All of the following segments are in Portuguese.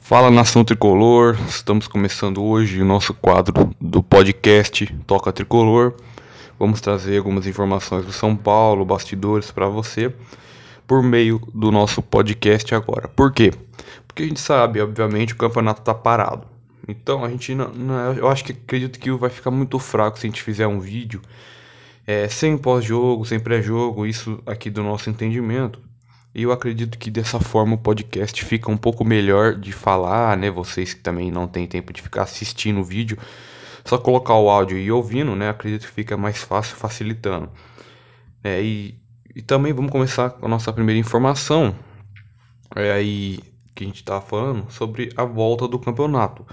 Fala nação tricolor, estamos começando hoje o nosso quadro do podcast Toca Tricolor. Vamos trazer algumas informações do São Paulo, bastidores para você por meio do nosso podcast agora. Por quê? Porque a gente sabe, obviamente, o campeonato está parado. Então a gente não, não, eu acho que acredito que vai ficar muito fraco se a gente fizer um vídeo é, sem pós-jogo, sem pré-jogo, isso aqui do nosso entendimento. E eu acredito que dessa forma o podcast fica um pouco melhor de falar, né? Vocês que também não têm tempo de ficar assistindo o vídeo, só colocar o áudio e ouvindo, né? Acredito que fica mais fácil, facilitando. É, e, e também vamos começar com a nossa primeira informação. É aí que a gente está falando sobre a volta do campeonato.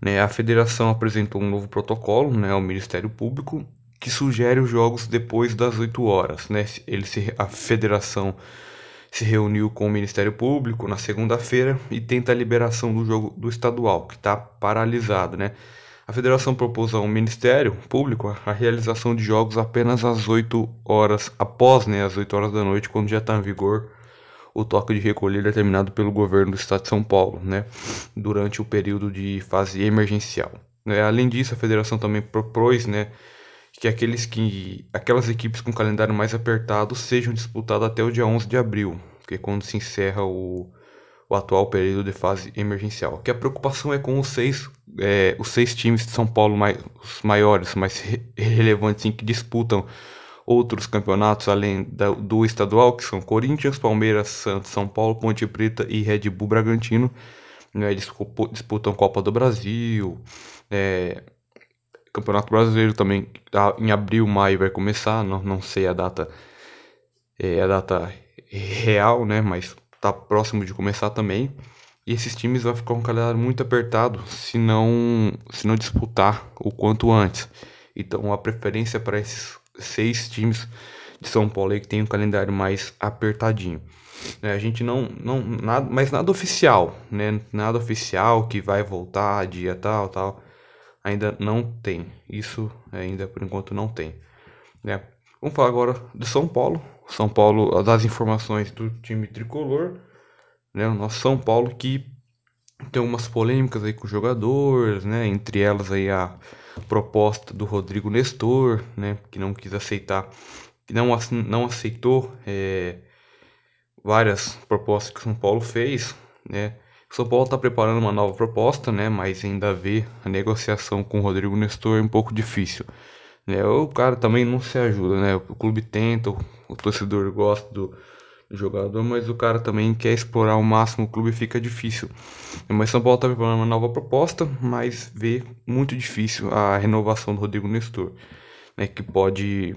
Né, a federação apresentou um novo protocolo né, ao Ministério Público que sugere os jogos depois das 8 horas. Né? Ele se, a federação se reuniu com o Ministério Público na segunda-feira e tenta a liberação do jogo do estadual, que está paralisado, né? A federação propôs ao Ministério Público a realização de jogos apenas às 8 horas, após né, as 8 horas da noite, quando já está em vigor o toque de recolher determinado pelo governo do estado de São Paulo, né, durante o período de fase emergencial. Né? Além disso, a federação também propôs né, que aqueles que aquelas equipes com calendário mais apertado sejam disputadas até o dia 11 de abril, que é quando se encerra o, o atual período de fase emergencial. Que a preocupação é com os seis, é, os seis times de São Paulo mais, os maiores, mais re relevantes, que disputam outros campeonatos além da, do estadual, que são Corinthians, Palmeiras, Santos, São Paulo, Ponte Preta e Red Bull Bragantino. Né, disputam Copa do Brasil, é, Campeonato Brasileiro também tá em abril, maio vai começar, não, não sei a data é, a data real, né, mas tá próximo de começar também. E esses times vão ficar um calendário muito apertado se não se não disputar o quanto antes. Então a preferência para esses seis times de São Paulo aí que tem um calendário mais apertadinho. É, a gente não não nada, mas nada oficial, né? Nada oficial que vai voltar dia tal, tal ainda não tem. Isso ainda por enquanto não tem. Né? Vamos falar agora do São Paulo. São Paulo, das informações do time tricolor. Né? O nosso São Paulo que tem umas polêmicas aí com os jogadores, né? Entre elas aí a proposta do Rodrigo Nestor, né? Que não quis aceitar, que não, não aceitou é, várias propostas que o São Paulo fez, né? São Paulo está preparando uma nova proposta, né? Mas ainda vê a negociação com o Rodrigo Nestor um pouco difícil. Né? O cara também não se ajuda, né? O clube tenta, o torcedor gosta do, jogador, mas o cara também quer explorar ao máximo o clube fica difícil. Mas São Paulo está preparando uma nova proposta, mas vê muito difícil a renovação do Rodrigo Nestor, né? Que pode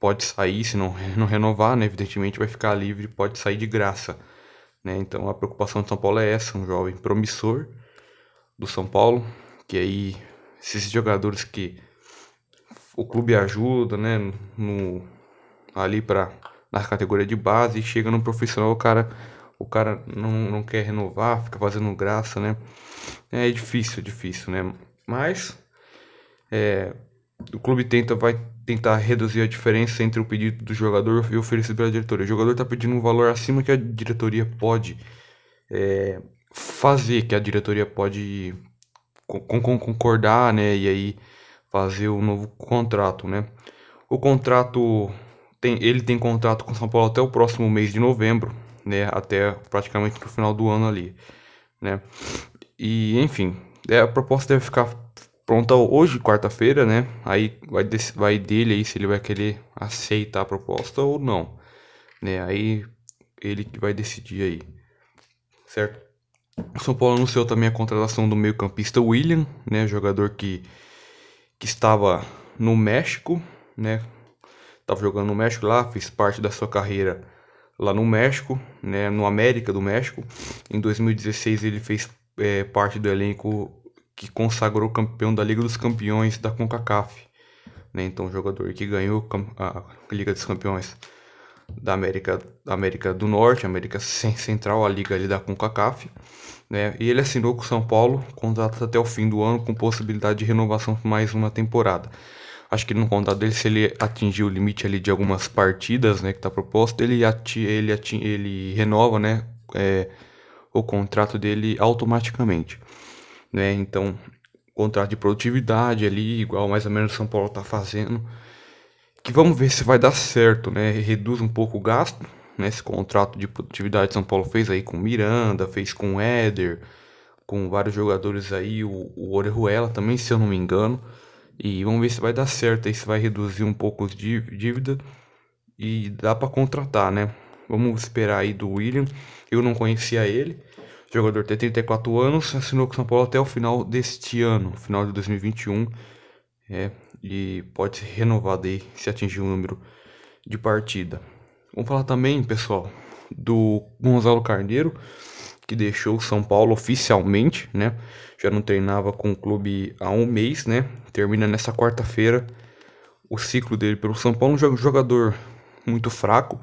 pode sair se não, não renovar, né? Evidentemente vai ficar livre, pode sair de graça. Né? Então a preocupação de São Paulo é essa, um jovem promissor do São Paulo, que aí esses jogadores que o clube ajuda, né, no, ali para na categoria de base chega no profissional, o cara o cara não, não quer renovar, fica fazendo graça, né? É difícil, difícil, né? Mas é, o clube tenta vai tentar reduzir a diferença entre o pedido do jogador e o oferecido pela diretoria. O jogador está pedindo um valor acima que a diretoria pode é, fazer, que a diretoria pode concordar, né? E aí fazer o um novo contrato, né? O contrato tem, ele tem contrato com São Paulo até o próximo mês de novembro, né? Até praticamente no final do ano ali, né? E enfim, é, a proposta deve ficar pronta hoje, quarta-feira, né? Aí vai, vai dele aí se ele vai querer aceitar a proposta ou não, né? Aí ele que vai decidir aí, certo? O São Paulo anunciou também a contratação do meio-campista William, né? Jogador que, que estava no México, né? Tava jogando no México lá, fez parte da sua carreira lá no México, né? No América do México. Em 2016 ele fez é, parte do elenco que consagrou campeão da Liga dos Campeões da CONCACAF. Né? Então, o jogador que ganhou a Liga dos Campeões da América, América do Norte, América Central, a liga ali da CONCACAF. Né? E ele assinou com o São Paulo, contrato até o fim do ano, com possibilidade de renovação por mais uma temporada. Acho que no contrato dele, se ele atingir o limite ali de algumas partidas, né, que está proposto, ele, ati ele, ati ele renova, né, é, o contrato dele automaticamente, né? Então, contrato de produtividade ali, igual mais ou menos São Paulo tá fazendo. Que vamos ver se vai dar certo, né? Reduz um pouco o gasto, né? Esse contrato de produtividade São Paulo fez aí com Miranda, fez com Éder, com vários jogadores aí, o, o Orejuela também, se eu não me engano. E vamos ver se vai dar certo aí, se vai reduzir um pouco os dívida e dá para contratar, né? Vamos esperar aí do William. Eu não conhecia ele. O jogador tem 34 anos, assinou com o São Paulo até o final deste ano, final de 2021. É, e pode ser renovado aí se atingir o um número de partida. Vamos falar também, pessoal, do Gonzalo Carneiro, que deixou o São Paulo oficialmente, né? Já não treinava com o clube há um mês, né? Termina nessa quarta-feira o ciclo dele pelo São Paulo. Um jogador muito fraco,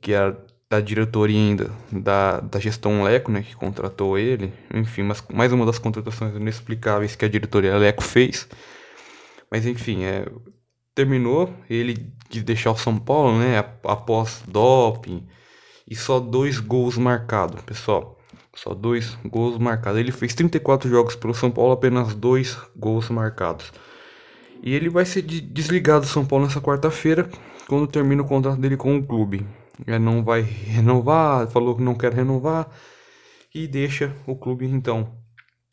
que é da diretoria ainda, da, da gestão Leco, né, que contratou ele. Enfim, mas mais uma das contratações inexplicáveis que a diretoria Leco fez. Mas enfim, é, terminou ele de deixar o São Paulo, né, após doping e só dois gols marcados, pessoal. Só dois gols marcados. Ele fez 34 jogos pelo São Paulo, apenas dois gols marcados. E ele vai ser desligado do São Paulo nessa quarta-feira, quando termina o contrato dele com o clube. Ele não vai renovar, falou que não quer renovar e deixa o clube então.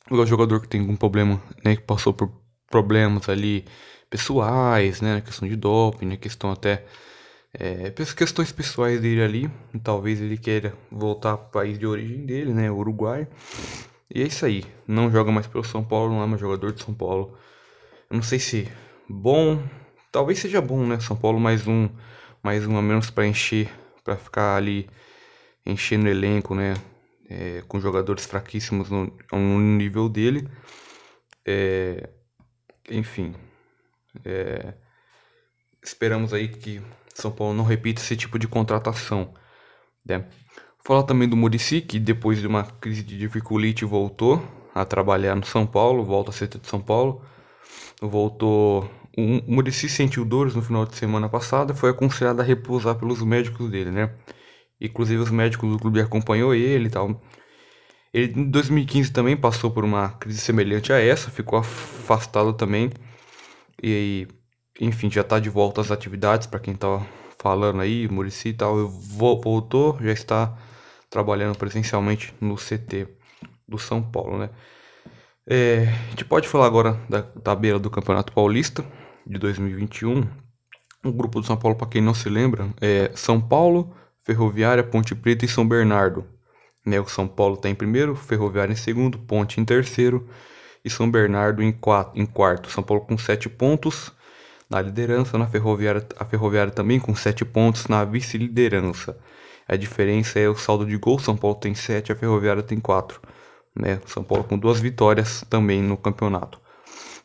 O jogador que tem algum problema, né, que passou por problemas ali pessoais, né, questão de doping, né, questão até é, questões pessoais dele ali, talvez ele queira voltar para o país de origem dele, né, Uruguai. E é isso aí, não joga mais pelo São Paulo, não é mais jogador de São Paulo. Eu não sei se bom, talvez seja bom, né, São Paulo mais um, mais um a menos para encher para ficar ali enchendo elenco, né? É, com jogadores fraquíssimos no, no nível dele. É, enfim, é, esperamos aí que São Paulo não repita esse tipo de contratação. Né? Falar também do Murici, que depois de uma crise de dificuldade voltou a trabalhar no São Paulo, volta a ser de São Paulo. Voltou. O Murici sentiu dores no final de semana passada, foi aconselhado a repousar pelos médicos dele, né? Inclusive os médicos do clube acompanhou ele e tal. Ele em 2015 também passou por uma crise semelhante a essa, ficou afastado também. E aí, enfim, já tá de volta às atividades para quem tá falando aí, Murici e tal, voltou, já está trabalhando presencialmente no CT do São Paulo, né? É, a gente pode falar agora da tabela do Campeonato Paulista de 2021. O grupo do São Paulo, para quem não se lembra, é São Paulo, Ferroviária, Ponte Preta e São Bernardo. Né, o São Paulo está em primeiro, Ferroviária em segundo, Ponte em terceiro e São Bernardo em, quatro, em quarto. São Paulo com sete pontos na liderança, na Ferroviária, a Ferroviária também com sete pontos na vice-liderança. A diferença é o saldo de gol, São Paulo tem sete, a Ferroviária tem quatro. Né? São Paulo com duas vitórias também no campeonato.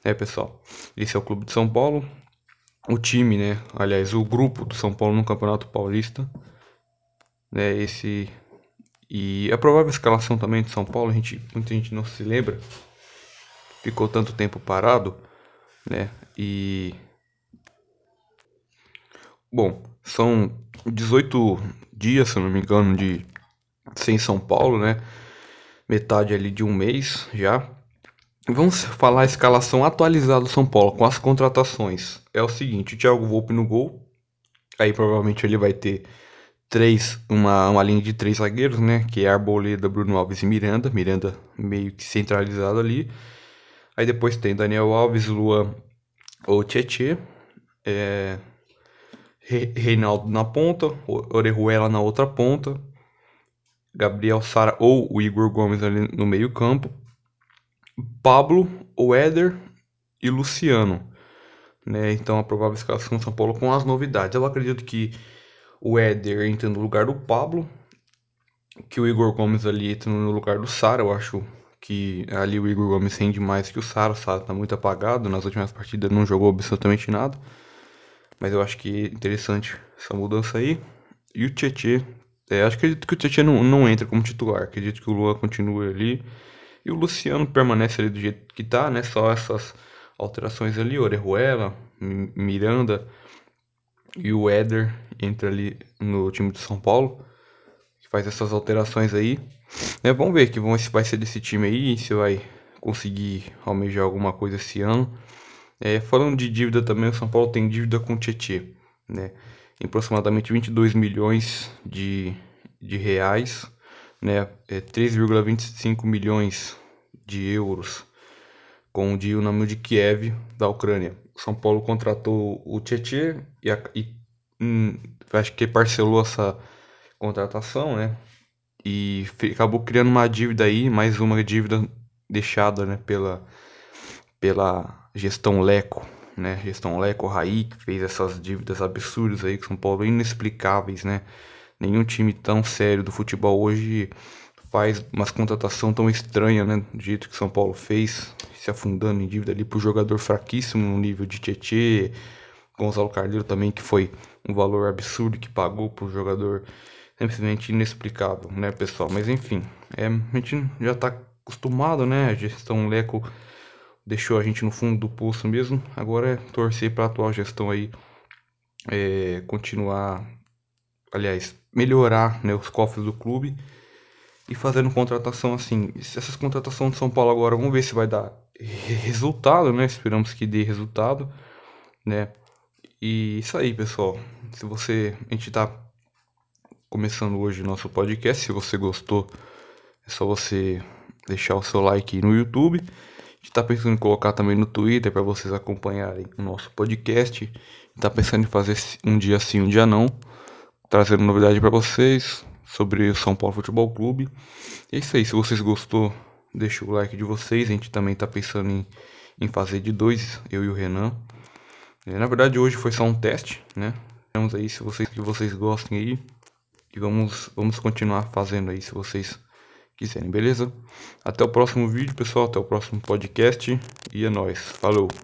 É, pessoal, esse é o Clube de São Paulo. O time, né? Aliás, o grupo do São Paulo no Campeonato Paulista né? Esse e a provável escalação também de São Paulo, a gente, muita gente não se lembra, ficou tanto tempo parado, né? E bom, são 18 dias, se não me engano, de sem São Paulo, né? Metade ali de um mês já. Vamos falar a escalação atualizada do São Paulo com as contratações. É o seguinte, o Thiago Volpe no gol. Aí provavelmente ele vai ter três, uma, uma linha de três zagueiros, né? Que é Arboleda, Bruno Alves e Miranda. Miranda meio que centralizado ali. Aí depois tem Daniel Alves, Luan ou Tietê. É, Reinaldo na ponta, Orejuela na outra ponta. Gabriel Sara ou o Igor Gomes ali no meio campo. Pablo, o Éder e Luciano. Né? Então a provável escalação São Paulo com as novidades. Eu acredito que o Éder entra no lugar do Pablo, que o Igor Gomes ali entra no lugar do Sara. Eu acho que ali o Igor Gomes rende mais que o Sara. O Sara tá muito apagado, nas últimas partidas não jogou absolutamente nada. Mas eu acho que é interessante essa mudança aí. E o Tietê, é, acho que acredito que o Tietê não, não entra como titular. Acredito que o Lua continue ali. E o Luciano permanece ali do jeito que tá, né? Só essas alterações ali, Orejuela, Miranda e o Éder entra ali no time de São Paulo, que faz essas alterações aí. É, vamos ver que se vai ser desse time aí, se vai conseguir almejar alguma coisa esse ano. É, falando de dívida também, o São Paulo tem dívida com o Tietê, né? Em aproximadamente 22 milhões de, de reais, né? É 3,25 milhões de euros com o Dinamo de Kiev da Ucrânia. São Paulo contratou o Tietê e, a, e hum, acho que parcelou essa contratação, né? E acabou criando uma dívida aí, mais uma dívida deixada, né, pela pela gestão Leco, né? Gestão Leco Raí, que fez essas dívidas absurdas aí com São Paulo, inexplicáveis, né? Nenhum time tão sério do futebol hoje faz umas contratação tão estranha, né? Do jeito que São Paulo fez, se afundando em dívida ali por jogador fraquíssimo no nível de Tietê, Gonzalo Carneiro também, que foi um valor absurdo que pagou por jogador simplesmente inexplicável, né, pessoal? Mas enfim, é, a gente já tá acostumado, né? A gestão Leco deixou a gente no fundo do poço mesmo. Agora é torcer para a atual gestão aí é, continuar, aliás, melhorar né, os cofres do clube e fazendo contratação assim. Essas contratações de São Paulo agora, vamos ver se vai dar resultado, né? Esperamos que dê resultado, né? E isso aí, pessoal. Se você, a gente tá começando hoje o nosso podcast, se você gostou, é só você deixar o seu like no YouTube está pensando em colocar também no Twitter para vocês acompanharem o nosso podcast. Está pensando em fazer um dia sim, um dia não, trazendo novidade para vocês sobre o São Paulo Futebol Clube. É isso aí, se vocês gostou, deixa o like de vocês. A gente também está pensando em, em fazer de dois, eu e o Renan. É, na verdade, hoje foi só um teste, né? Vamos aí se vocês que vocês gostem aí. E vamos, vamos continuar fazendo aí se vocês quiserem, beleza? Até o próximo vídeo, pessoal. Até o próximo podcast. E é nóis. Falou!